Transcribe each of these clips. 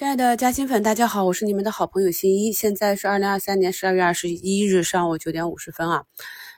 亲爱的嘉兴粉，大家好，我是你们的好朋友新一。现在是二零二三年十二月二十一日上午九点五十分啊。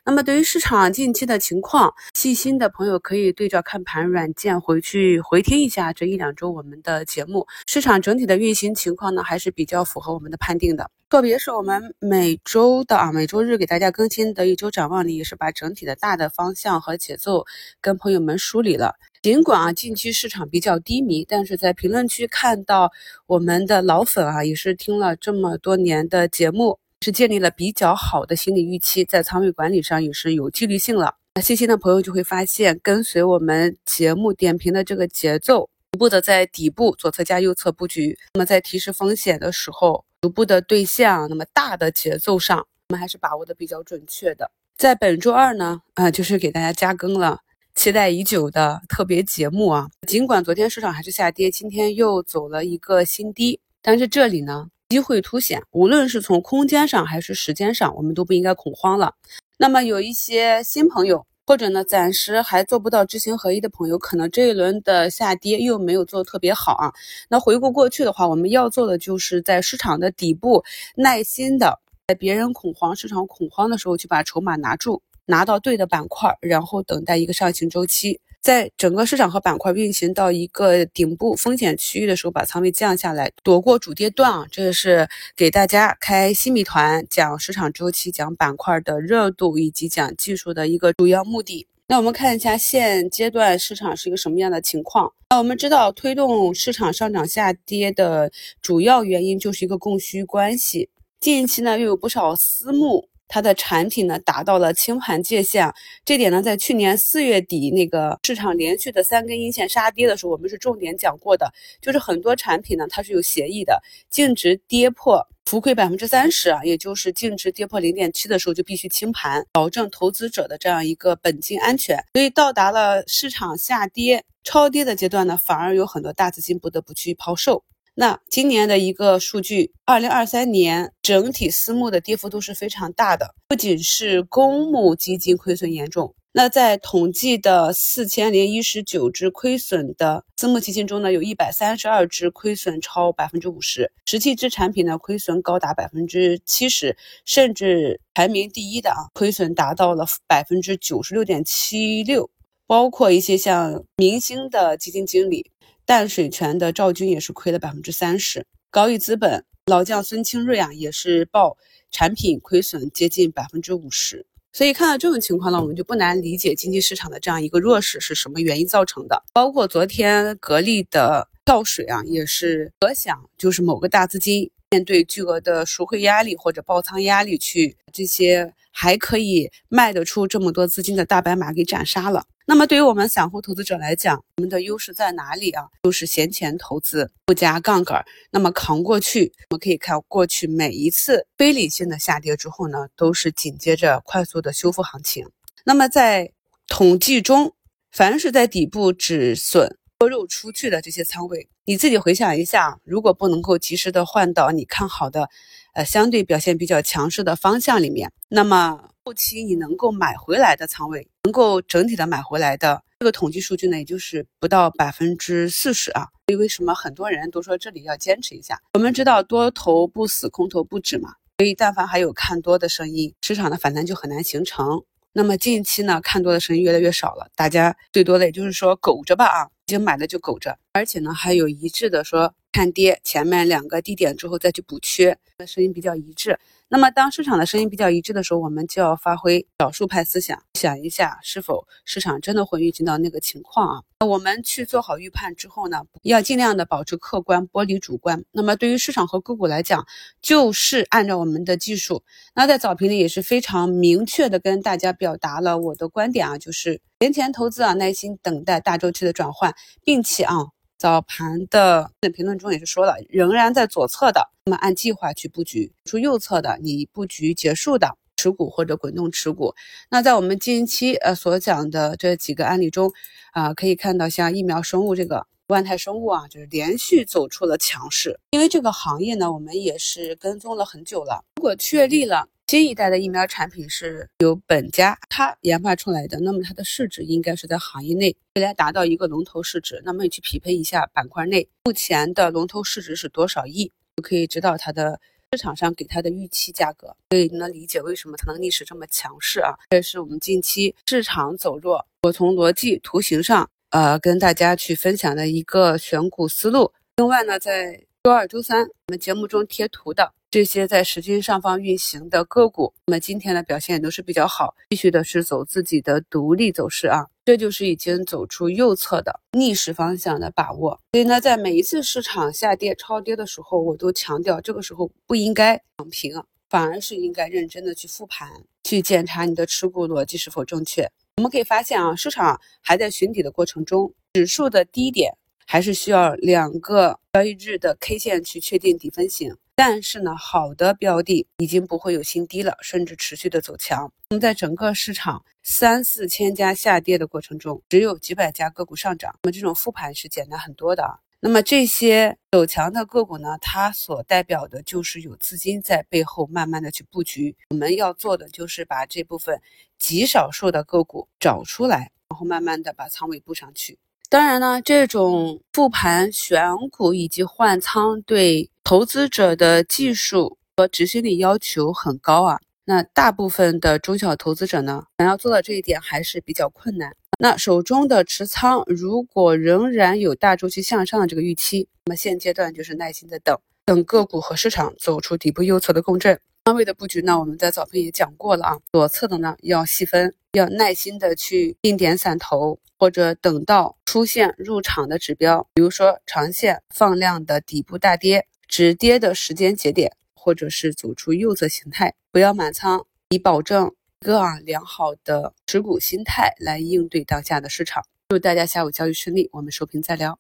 那么对于市场近期的情况，细心的朋友可以对照看盘软件回去回听一下这一两周我们的节目。市场整体的运行情况呢，还是比较符合我们的判定的。特别是我们每周的啊每周日给大家更新的一周展望里，也是把整体的大的方向和节奏跟朋友们梳理了。尽管啊，近期市场比较低迷，但是在评论区看到我们的老粉啊，也是听了这么多年的节目，是建立了比较好的心理预期，在仓位管理上也是有纪律性了。那细心的朋友就会发现，跟随我们节目点评的这个节奏，逐步的在底部左侧加右侧布局。那么在提示风险的时候，逐步的对象，那么大的节奏上，我们还是把握的比较准确的。在本周二呢，啊，就是给大家加更了。期待已久的特别节目啊！尽管昨天市场还是下跌，今天又走了一个新低，但是这里呢，机会凸显。无论是从空间上还是时间上，我们都不应该恐慌了。那么有一些新朋友，或者呢暂时还做不到知行合一的朋友，可能这一轮的下跌又没有做特别好啊。那回顾过去的话，我们要做的就是在市场的底部，耐心的在别人恐慌、市场恐慌的时候，去把筹码拿住。拿到对的板块，然后等待一个上行周期，在整个市场和板块运行到一个顶部风险区域的时候，把仓位降下来，躲过主跌段啊！这个是给大家开新米团，讲市场周期、讲板块的热度以及讲技术的一个主要目的。那我们看一下现阶段市场是一个什么样的情况？那我们知道，推动市场上涨下跌的主要原因就是一个供需关系。近期呢，又有不少私募。它的产品呢达到了清盘界限，这点呢在去年四月底那个市场连续的三根阴线杀跌的时候，我们是重点讲过的，就是很多产品呢它是有协议的，净值跌破浮亏百分之三十啊，也就是净值跌破零点七的时候就必须清盘，保证投资者的这样一个本金安全。所以到达了市场下跌超跌的阶段呢，反而有很多大资金不得不去抛售。那今年的一个数据，二零二三年整体私募的跌幅都是非常大的，不仅是公募基金亏损严重，那在统计的四千零一十九只亏损的私募基金中呢，有一百三十二只亏损超百分之五十，十七只产品呢亏损高达百分之七十，甚至排名第一的啊，亏损达到了百分之九十六点七六，包括一些像明星的基金经理。淡水泉的赵军也是亏了百分之三十，高毅资本老将孙清瑞啊也是报产品亏损接近百分之五十。所以看到这种情况呢，我们就不难理解经济市场的这样一个弱势是什么原因造成的。包括昨天格力的跳水啊，也是可想就是某个大资金面对巨额的赎回压力或者爆仓压力，去这些还可以卖得出这么多资金的大白马给斩杀了。那么对于我们散户投资者来讲，我们的优势在哪里啊？就是闲钱投资，不加杠杆，那么扛过去。我们可以看过去每一次非理性的下跌之后呢，都是紧接着快速的修复行情。那么在统计中，凡是在底部止损割肉出去的这些仓位，你自己回想一下，如果不能够及时的换到你看好的，呃，相对表现比较强势的方向里面，那么。后期你能够买回来的仓位，能够整体的买回来的这个统计数据呢，也就是不到百分之四十啊。所以为什么很多人都说这里要坚持一下？我们知道多头不死，空头不止嘛。所以但凡还有看多的声音，市场的反弹就很难形成。那么近期呢，看多的声音越来越少了，大家最多的也就是说苟着吧啊，已经买了就苟着，而且呢还有一致的说看跌，前面两个低点之后再去补缺，那声音比较一致。那么，当市场的声音比较一致的时候，我们就要发挥少数派思想，想一下是否市场真的会运行到那个情况啊？我们去做好预判之后呢，要尽量的保持客观，剥离主观。那么，对于市场和个股来讲，就是按照我们的技术。那在早评里也是非常明确的跟大家表达了我的观点啊，就是年前投资啊，耐心等待大周期的转换，并且啊。早盘的评论中也是说了，仍然在左侧的，那么按计划去布局；出右侧的，你布局结束的持股或者滚动持股。那在我们近期呃所讲的这几个案例中，啊可以看到像疫苗生物这个万泰生物啊，就是连续走出了强势。因为这个行业呢，我们也是跟踪了很久了。如果确立了。新一代的疫苗产品是由本家它研发出来的，那么它的市值应该是在行业内未来达到一个龙头市值。那么你去匹配一下板块内目前的龙头市值是多少亿，就可以知道它的市场上给它的预期价格，所以你能理解为什么它能逆势这么强势啊。这是我们近期市场走弱，我从逻辑图形上呃跟大家去分享的一个选股思路。另外呢，在周二、周三我们节目中贴图的。这些在时均上方运行的个股，那么今天的表现也都是比较好，继续的是走自己的独立走势啊，这就是已经走出右侧的逆势方向的把握。所以呢，在每一次市场下跌、超跌的时候，我都强调，这个时候不应该躺平，反而是应该认真的去复盘，去检查你的持股逻辑是否正确。我们可以发现啊，市场还在寻底的过程中，指数的低点还是需要两个交易日的 K 线去确定底分型。但是呢，好的标的已经不会有新低了，甚至持续的走强。那么在整个市场三四千家下跌的过程中，只有几百家个股上涨，那么这种复盘是简单很多的。那么这些走强的个股呢，它所代表的就是有资金在背后慢慢的去布局。我们要做的就是把这部分极少数的个股找出来，然后慢慢的把仓位布上去。当然呢，这种复盘选股以及换仓对投资者的技术和执行力要求很高啊。那大部分的中小投资者呢，想要做到这一点还是比较困难。那手中的持仓如果仍然有大周期向上的这个预期，那么现阶段就是耐心的等，等个股和市场走出底部右侧的共振。仓位的布局呢，我们在早盘也讲过了啊。左侧的呢要细分，要耐心的去定点散投，或者等到出现入场的指标，比如说长线放量的底部大跌、止跌的时间节点，或者是走出右侧形态，不要满仓，以保证一个啊良好的持股心态来应对当下的市场。祝大家下午交易顺利，我们收评再聊。